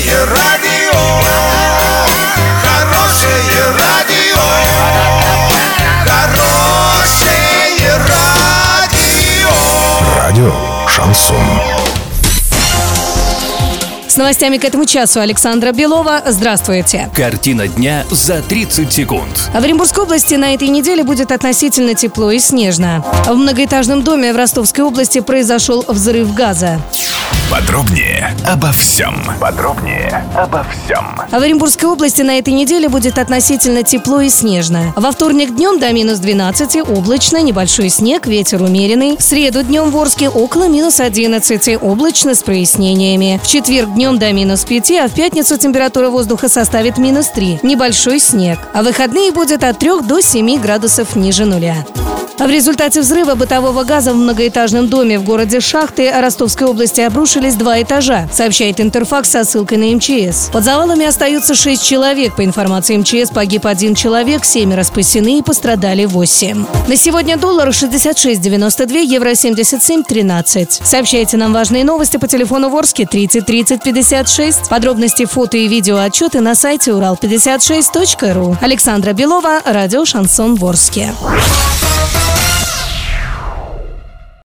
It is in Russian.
Хорошее радио, хорошее радио, хорошее радио. Радио Шансон. С новостями к этому часу Александра Белова. Здравствуйте. Картина дня за 30 секунд. В Оренбургской области на этой неделе будет относительно тепло и снежно. В многоэтажном доме в Ростовской области произошел взрыв газа. Подробнее обо всем. Подробнее обо всем. В Оренбургской области на этой неделе будет относительно тепло и снежно. Во вторник днем до минус 12, облачно, небольшой снег, ветер умеренный. В среду днем в Орске около минус 11, облачно с прояснениями. В четверг днем до минус 5, а в пятницу температура воздуха составит минус 3, небольшой снег. А выходные будет от 3 до 7 градусов ниже нуля. В результате взрыва бытового газа в многоэтажном доме в городе Шахты Ростовской области обрушились два этажа, сообщает Интерфакс со ссылкой на МЧС. Под завалами остаются шесть человек. По информации МЧС, погиб один человек, семеро спасены и пострадали восемь. На сегодня доллар 66.92, евро 77.13. Сообщайте нам важные новости по телефону Ворске 30 30 56. Подробности фото и видео отчеты на сайте урал56.ру. Александра Белова, радио «Шансон Ворске».